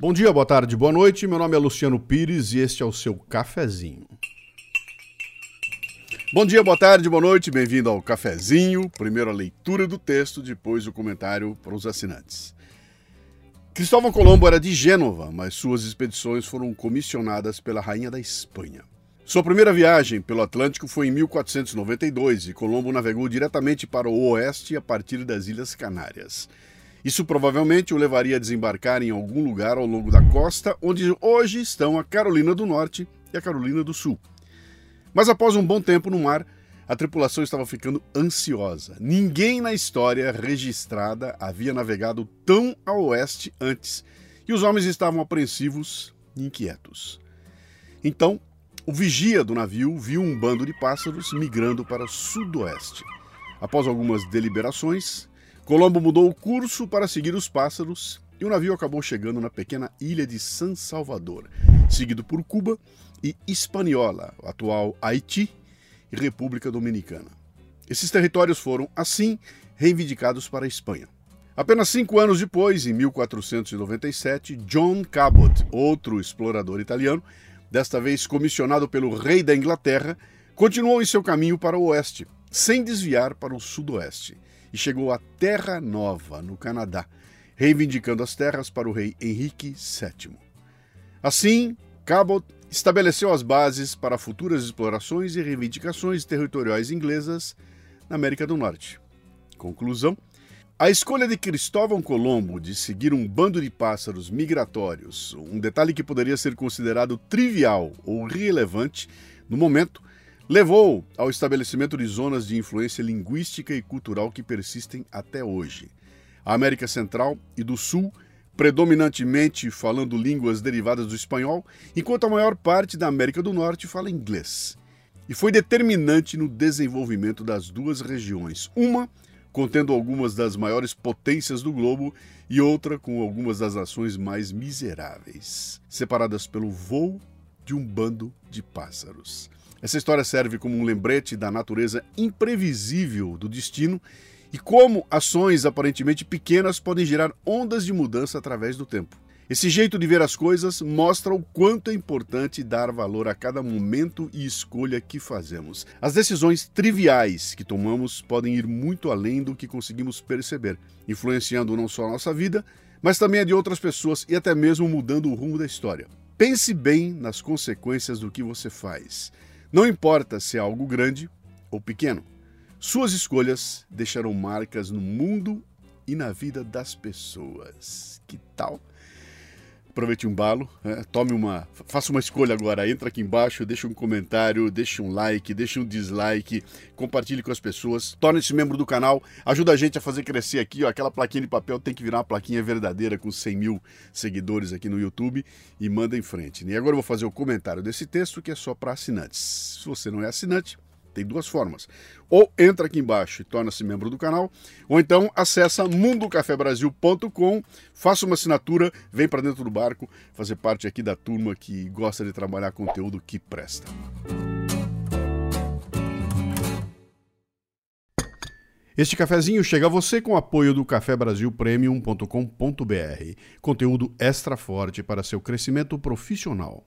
Bom dia, boa tarde, boa noite. Meu nome é Luciano Pires e este é o seu cafezinho. Bom dia, boa tarde, boa noite, bem-vindo ao cafezinho. Primeiro a leitura do texto, depois o comentário para os assinantes. Cristóvão Colombo era de Gênova, mas suas expedições foram comissionadas pela rainha da Espanha. Sua primeira viagem pelo Atlântico foi em 1492 e Colombo navegou diretamente para o oeste a partir das Ilhas Canárias. Isso provavelmente o levaria a desembarcar em algum lugar ao longo da costa, onde hoje estão a Carolina do Norte e a Carolina do Sul. Mas após um bom tempo no mar, a tripulação estava ficando ansiosa. Ninguém na história registrada havia navegado tão a oeste antes, e os homens estavam apreensivos e inquietos. Então, o vigia do navio viu um bando de pássaros migrando para o sudoeste. Após algumas deliberações, Colombo mudou o curso para seguir os pássaros e o navio acabou chegando na pequena ilha de San Salvador, seguido por Cuba e Hispaniola, atual Haiti e República Dominicana. Esses territórios foram, assim, reivindicados para a Espanha. Apenas cinco anos depois, em 1497, John Cabot, outro explorador italiano, desta vez comissionado pelo rei da Inglaterra, continuou em seu caminho para o oeste, sem desviar para o sudoeste e chegou à Terra Nova, no Canadá, reivindicando as terras para o rei Henrique VII. Assim, Cabot estabeleceu as bases para futuras explorações e reivindicações territoriais inglesas na América do Norte. Conclusão: a escolha de Cristóvão Colombo de seguir um bando de pássaros migratórios, um detalhe que poderia ser considerado trivial ou relevante no momento, levou ao estabelecimento de zonas de influência linguística e cultural que persistem até hoje. A América Central e do Sul, predominantemente falando línguas derivadas do espanhol, enquanto a maior parte da América do Norte fala inglês. E foi determinante no desenvolvimento das duas regiões, uma contendo algumas das maiores potências do globo e outra com algumas das nações mais miseráveis, separadas pelo voo de um bando de pássaros. Essa história serve como um lembrete da natureza imprevisível do destino e como ações aparentemente pequenas podem gerar ondas de mudança através do tempo. Esse jeito de ver as coisas mostra o quanto é importante dar valor a cada momento e escolha que fazemos. As decisões triviais que tomamos podem ir muito além do que conseguimos perceber, influenciando não só a nossa vida, mas também a de outras pessoas e até mesmo mudando o rumo da história. Pense bem nas consequências do que você faz. Não importa se é algo grande ou pequeno, suas escolhas deixarão marcas no mundo e na vida das pessoas. Que tal? Aproveite um balo, né? tome uma, faça uma escolha agora. Entra aqui embaixo, deixa um comentário, deixa um like, deixa um dislike, compartilhe com as pessoas, torne-se membro do canal, ajuda a gente a fazer crescer aqui. Ó, aquela plaquinha de papel tem que virar uma plaquinha verdadeira com 100 mil seguidores aqui no YouTube e manda em frente. E agora eu vou fazer o comentário desse texto que é só para assinantes. Se você não é assinante, tem duas formas. Ou entra aqui embaixo e torna-se membro do canal, ou então acessa mundocafebrasil.com, faça uma assinatura, vem para dentro do barco, fazer parte aqui da turma que gosta de trabalhar conteúdo que presta. Este cafezinho chega a você com o apoio do cafebrasilpremium.com.br, conteúdo extra forte para seu crescimento profissional.